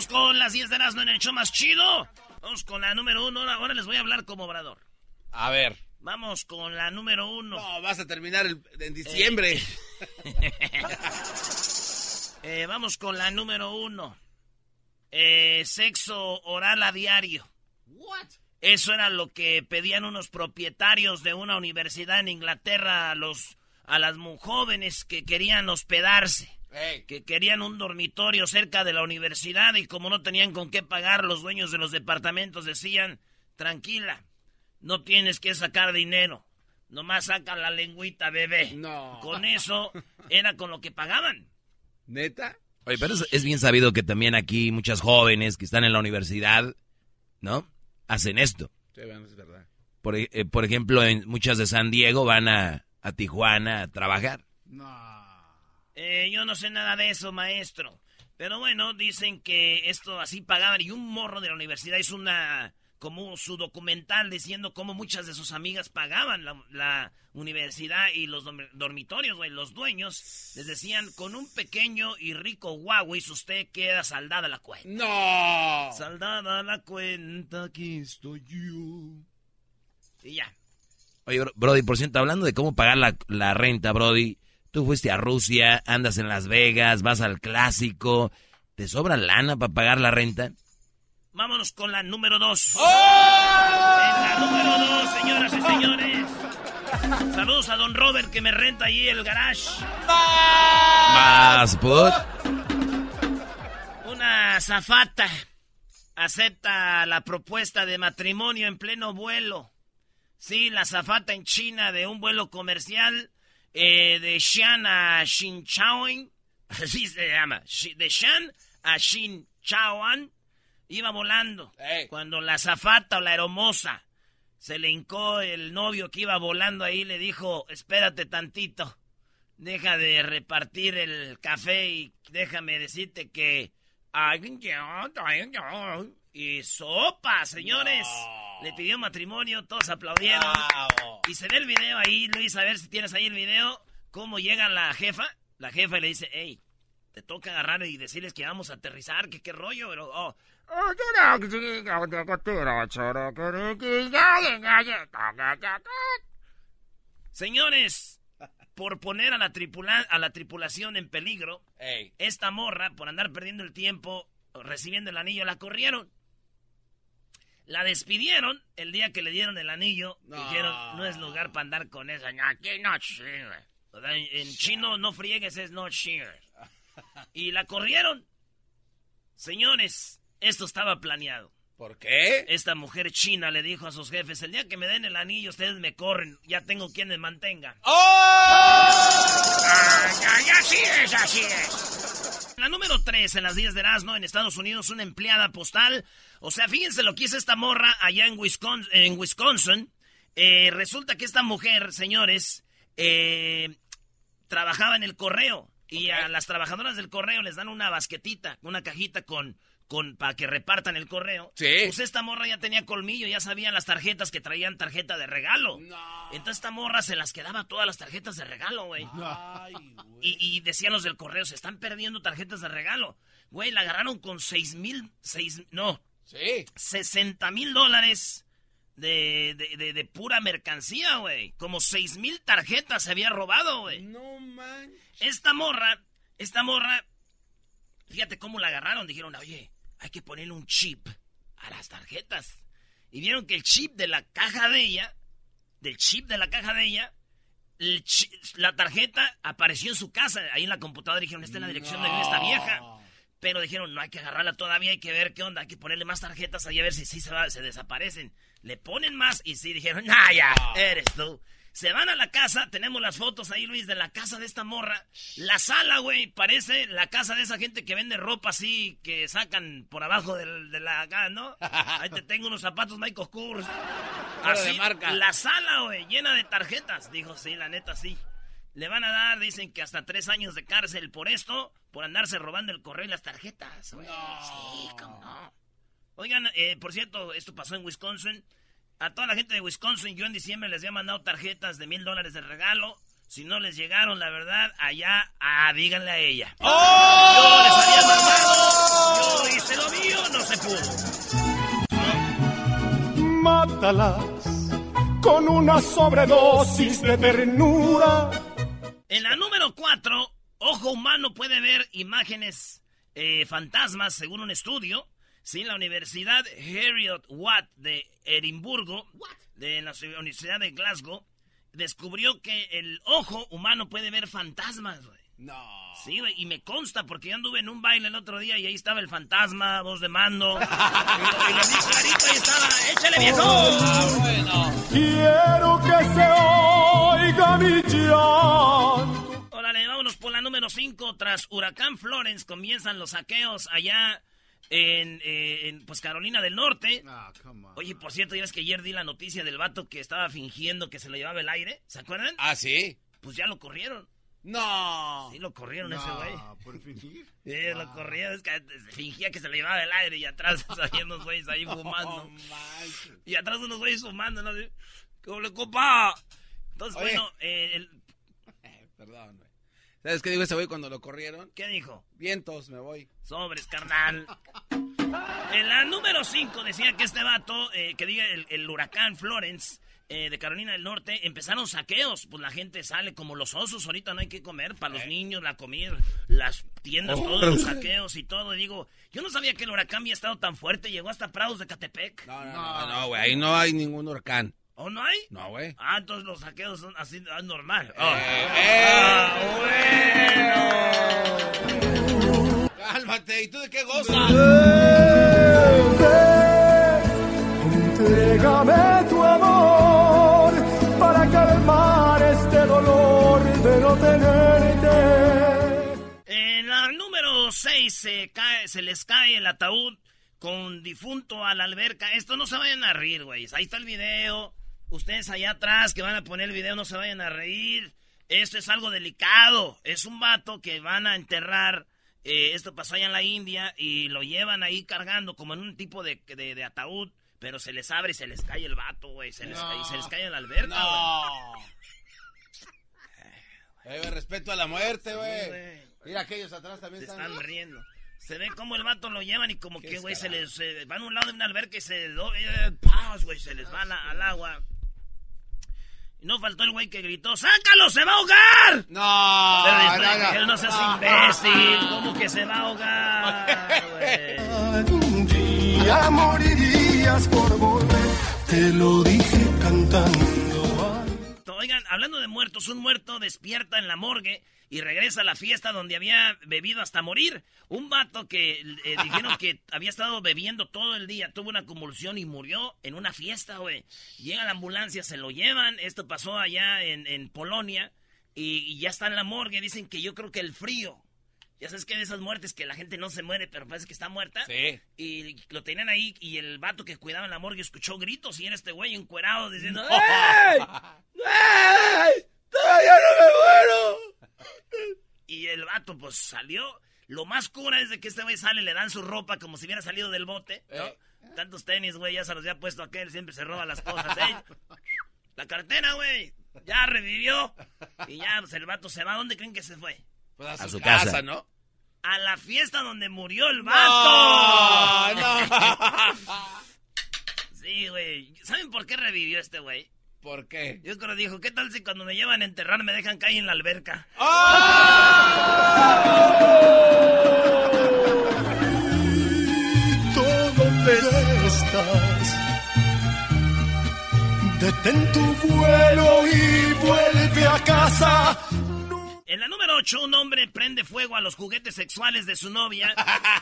vamos con las 10 de Erasmo en el show más chido. Vamos con la número uno. Ahora les voy a hablar como obrador. A ver. Vamos con la número uno. No, vas a terminar el- en diciembre. Eh, vamos con la número uno. Eh, sexo oral a diario. Eso era lo que pedían unos propietarios de una universidad en Inglaterra a los a las jóvenes que querían hospedarse, Ey. que querían un dormitorio cerca de la universidad y como no tenían con qué pagar, los dueños de los departamentos decían, tranquila, no tienes que sacar dinero, nomás saca la lengüita, bebé. No. Con eso era con lo que pagaban. ¿Neta? Oye, pero es, es bien sabido que también aquí muchas jóvenes que están en la universidad, ¿no? Hacen esto. Sí, bueno, es verdad. Por, eh, por ejemplo, en muchas de San Diego van a, a Tijuana a trabajar. Eh, yo no sé nada de eso, maestro. Pero bueno, dicen que esto así pagaban y un morro de la universidad hizo una como su documental diciendo cómo muchas de sus amigas pagaban la, la universidad y los dorm- dormitorios, güey, los dueños les decían con un pequeño y rico Huawei usted queda saldada la cuenta. ¡No! Saldada la cuenta, aquí estoy yo. Y ya. Oye, bro- Brody, por cierto, hablando de cómo pagar la, la renta, Brody, tú fuiste a Rusia, andas en Las Vegas, vas al clásico, ¿te sobra lana para pagar la renta? Vámonos con la número dos. En la número dos, señoras y señores. Saludos a don Robert que me renta ahí el garage. Más, put. Una zafata acepta la propuesta de matrimonio en pleno vuelo. Sí, la zafata en China de un vuelo comercial eh, de Xi'an a Xinchaoan. Así se llama. De Xi'an a Xinchaoan. Iba volando. Cuando la zafata o la hermosa se le hincó el novio que iba volando ahí, le dijo, espérate tantito. Deja de repartir el café y déjame decirte que... Y sopa, señores. Le pidió matrimonio, todos aplaudieron. Bravo. Y se ve el video ahí, Luis, a ver si tienes ahí el video. Cómo llega la jefa. La jefa y le dice, hey, te toca agarrar y decirles que vamos a aterrizar, que qué rollo. Pero, oh, Señores, por poner a la, tripula- a la tripulación en peligro, esta morra, por andar perdiendo el tiempo recibiendo el anillo, la corrieron. La despidieron el día que le dieron el anillo. No. Dijeron, no es lugar para andar con esa. No, aquí no sirve". O sea, En, chino, no friegues, es no sirve. Y la corrieron. Señores, esto estaba planeado. ¿Por qué? Esta mujer china le dijo a sus jefes, el día que me den el anillo, ustedes me corren, ya tengo quien me mantenga. Ay, ay, así es, así es. La número 3 en las 10 de Erasmo en Estados Unidos, una empleada postal. O sea, fíjense lo que hizo esta morra allá en Wisconsin. Eh, resulta que esta mujer, señores, eh, trabajaba en el correo. Y a las trabajadoras del correo les dan una basquetita, una cajita con, con para que repartan el correo. Sí. Pues esta morra ya tenía colmillo, ya sabía las tarjetas que traían tarjeta de regalo. Entonces esta morra se las quedaba todas las tarjetas de regalo, güey. Y, y decían los del correo, se están perdiendo tarjetas de regalo. Güey, la agarraron con seis mil, seis, no, Sí. 60 mil dólares de, de, de- de pura mercancía, güey. Como seis mil tarjetas se había robado, güey. No man. Esta morra, esta morra, fíjate cómo la agarraron. Dijeron, oye, hay que ponerle un chip a las tarjetas. Y vieron que el chip de la caja de ella, del chip de la caja de ella, la tarjeta apareció en su casa, ahí en la computadora. Dijeron, esta es la dirección de esta vieja. Pero dijeron, no hay que agarrarla todavía, hay que ver qué onda, hay que ponerle más tarjetas ahí a ver si sí se, va- se desaparecen. Le ponen más y sí dijeron, nah, ya, eres tú. Se van a la casa, tenemos las fotos ahí, Luis, de la casa de esta morra. La sala, güey, parece la casa de esa gente que vende ropa así, que sacan por abajo del- de, la acá, ¿no? Ahí te tengo unos zapatos Michael Kors. Fuera de Así, marca. la sala, güey, llena de tarjetas. Dijo, sí, la neta, sí. Le van a dar, dicen que hasta tres años de cárcel por esto, por andarse robando el correo y las tarjetas. güey. Sí, cómo no. Oigan, eh, por cierto, esto pasó en Wisconsin. A toda la gente de Wisconsin, yo en diciembre les había mandado tarjetas de mil dólares de regalo. Si no les llegaron, la verdad, allá, ah, díganle a ella. Yo les había mandado, yo hice lo mío, no se pudo. Mátalas con una sobredosis de ternura. En la número 4, ojo humano puede ver imágenes eh, fantasmas según un estudio. Sí, la Universidad Heriot Watt de Edimburgo, de la Universidad de Glasgow, descubrió que el ojo humano puede ver fantasmas, güey. No. Sí, güey, y me consta porque yo anduve en un baile el otro día y ahí estaba el fantasma, voz de mando. y, lo, y lo vi clarito, ahí estaba, échale viejo. Quiero que se oiga mi llanto. 5. Tras Huracán Florence comienzan los saqueos allá en, eh, en, pues Carolina del Norte. Oye, por cierto, ya ves que ayer di la noticia del vato que estaba fingiendo que se le llevaba el aire. ¿Se acuerdan? Ah, sí. Pues ya lo corrieron. No. Sí, lo corrieron ese güey. ¿Por fingir? Sí, lo corrieron. Es que fingía que se le llevaba el aire y atrás había unos güeyes ahí fumando. manches. Y atrás unos güeyes fumando, ¿no? ¿Cómo le copa? Entonces, Oye. bueno, eh, el- Perdón, güey. ¿Sabes qué dijo ese güey cuando lo corrieron? ¿qué dijo? Vientos, me voy. Sobres, carnal. En la número 5 decía que este vato, eh, que diga el, el huracán Florence eh, de Carolina del Norte, empezaron saqueos. Pues la gente sale como los osos, ahorita no hay que comer. Para los niños, la comida, las tiendas, todos los saqueos y todo. Y digo, yo no sabía que el huracán había estado tan fuerte. Llegó hasta Prados de Catepec. No, no, no, no, güey. Ahí no hay ningún huracán. ¿O no hay? No, güey. Ah, entonces los saqueos son así, ah, normal. Eh, Ah, bueno. Cálmate. ¿Y tú de qué gozas? Entrégame tu amor para calmar este dolor de no tenerte. En la número 6 se, cae, se les cae el ataúd con difunto a la alberca. Esto no se vayan a reír, güey. Ahí está el video. Ustedes allá atrás que van a poner el video no se vayan a reír. Esto es algo delicado. Es un vato que van a enterrar. Eh, esto pasó allá en la India y lo llevan ahí cargando como en un tipo de, de- de ataúd. Pero se les abre y se les cae el vato, güey. Se, les cae- se les cae en la alberca, güey. No. Eh, respeto a la muerte, güey. güey. Mira, aquellos atrás también Se están. están riendo. Se ve como el vato lo llevan y como que, güey, se les se van a un lado de una alberca y se eh, ¡paz, güey! Se les va la- al agua. Y no faltó el güey que gritó, ¡sácalo, se va a ahogar! No. Pero no, no. él no seas imbécil, ¿cómo que se va a ahogar? Un día morirías por volver, te lo dije cantando. Oigan, hablando de muertos, un muerto despierta en la morgue y regresa a la fiesta donde había bebido hasta morir. Un vato que eh, dijeron que había estado bebiendo todo el día, tuvo una convulsión y murió en una fiesta, güey. Llega la ambulancia, se lo llevan. Esto pasó allá en, en Polonia y, y ya está en la morgue. Dicen que yo creo que el frío. Ya sabes que de esas muertes que la gente no se muere, pero parece que está muerta. Sí. Y lo tenían ahí y el vato que cuidaba en la morgue escuchó gritos y era este güey encuerado diciendo ¡Ey! ¡Ey! ¡Todavía no me muero! Y el vato pues salió, Lo más cura es de que este güey sale, le dan su ropa como si hubiera salido del bote, ¿no? Eh. Tantos tenis, güey, ya se los había puesto aquel, siempre se roba las cosas, ¿eh? La cartera, güey, ya revivió. Y ya, pues el vato se va. ¿Dónde creen que se fue? Pues a, A su, casa, casa. ¿no? A la fiesta donde murió el vato. no. Sí, güey. ¿Saben por qué revivió este güey? ¿Por qué? Yo creo que dijo, ¿qué tal si cuando me llevan a enterrar me dejan caer en la alberca? ¿Dónde estás? Detén tu vuelo y vuelve a casa. En la número 8, un hombre prende fuego a los juguetes sexuales de su novia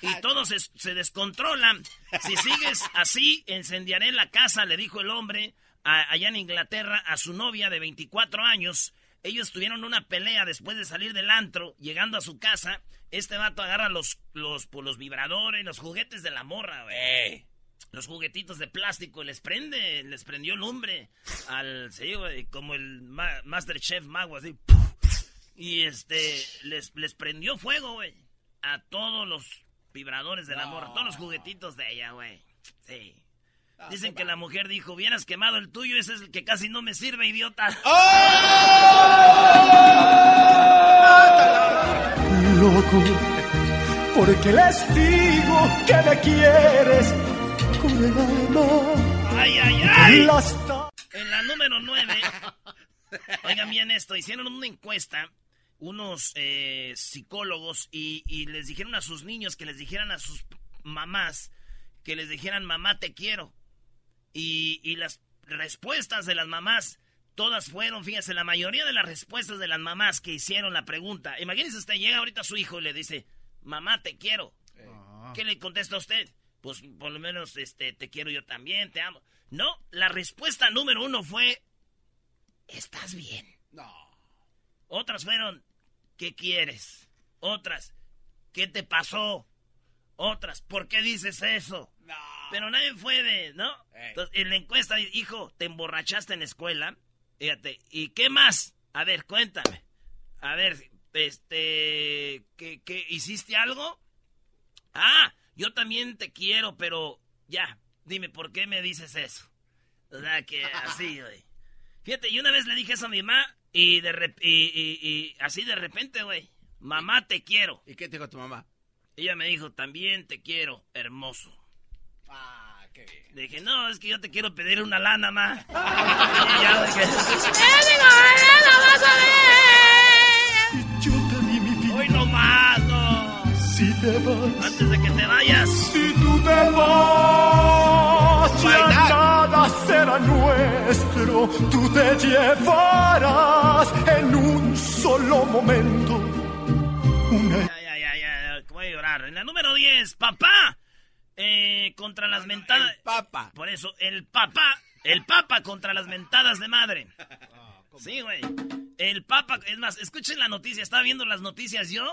y todo se, se descontrola. Si sigues así, encendiaré la casa, le dijo el hombre a- allá en Inglaterra a su novia de 24 años. Ellos tuvieron una pelea después de salir del antro, llegando a su casa. Este vato agarra los, los, pues, los vibradores, los juguetes de la morra, güey. Los juguetitos de plástico, les prende, les prendió lumbre al, sí, güey, como el ma- Masterchef Mago, así. Y este, les, les prendió fuego, güey. A todos los vibradores del amor, a todos los juguetitos de ella, güey. Sí. Dicen que la mujer dijo, hubieras quemado el tuyo, ese es el que casi no me sirve, idiota. Loco, porque les digo que me quieres con el alma. ¡Ay, ay, ay! En la número 9, oigan bien esto, hicieron una encuesta unos eh, psicólogos y, y les dijeron a sus niños que les dijeran a sus mamás que les dijeran mamá te quiero. Y, y las respuestas de las mamás, todas fueron, fíjese, la mayoría de las respuestas de las mamás que hicieron la pregunta. Imagínese usted, llega ahorita su hijo y le dice, mamá te quiero. ¿Qué le contesta a usted? Pues por lo menos este, te quiero yo también, te amo. No, la respuesta número uno fue, ¿estás bien? No. Otras fueron, ¿qué quieres? Otras, ¿qué te pasó? Otras, ¿por qué dices eso? No. Pero nadie fue de, ¿no? Entonces, en la encuesta, hijo, ¿te emborrachaste en la escuela? Fíjate, ¿y qué más? A ver, cuéntame. A ver, este, ¿qué, qué, hiciste algo? Ah, yo también te quiero, pero ya, dime, ¿por qué me dices eso? O sea, que así, güey. Fíjate, y una vez le dije eso a mi mamá y, de rep- y, y- y así de repente, güey, mamá, te quiero. ¿Y qué te dijo tu mamá? Ella me dijo, también te quiero, hermoso. Ah, qué bien. Le dije, no, es que yo te quiero pedir una lana, ma. Y ya dije, Yo te di mi vida. hoy no más, no. Si te vas, Antes de que te vayas. si tú te vas, nada será nuestro. Tú te llevarás en un solo momento. Una Ya, ya, ya, ya, voy a llorar. En la número 10, papá. Eh, contra las mentadas. El papa. Por eso, el papá. El papa contra las mentadas de madre. Sí, güey. El papa. Es más, escuchen la noticia. Estaba viendo las noticias yo.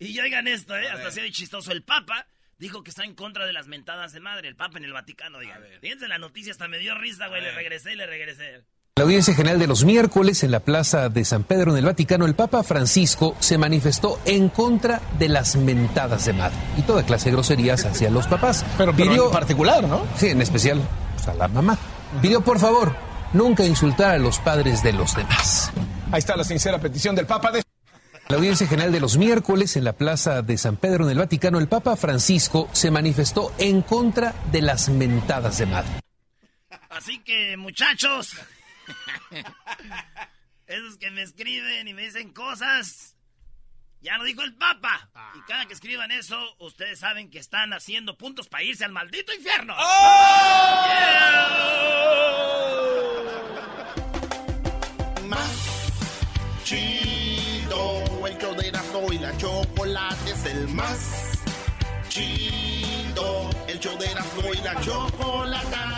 Y ya oigan esto, ¿eh? Hasta se ve chistoso. El papa dijo que está en contra de las mentadas de madre. El papa en el Vaticano, digan. Fíjense la noticia. Hasta me dio risa, güey. Le regresé le regresé. La audiencia general de los miércoles en la Plaza de San Pedro en el Vaticano, el Papa Francisco se manifestó en contra de las mentadas de madre y toda clase de groserías hacia los papás. Pero, pero Pidió- en particular, ¿no? Sí, en especial pues, a la mamá. Pidió por favor nunca insultar a los padres de los demás. Ahí está la sincera petición del Papa de... La audiencia general de los miércoles en la Plaza de San Pedro en el Vaticano, el Papa Francisco se manifestó en contra de las mentadas de madre. Así que, muchachos, esos que me escriben y me dicen cosas, ya lo dijo el Papa. Y cada que escriban eso, ustedes saben que están haciendo puntos para irse al maldito infierno. más chido. El y la chocolate es el más chido. El show de Erasmo y la chocolate.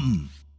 come.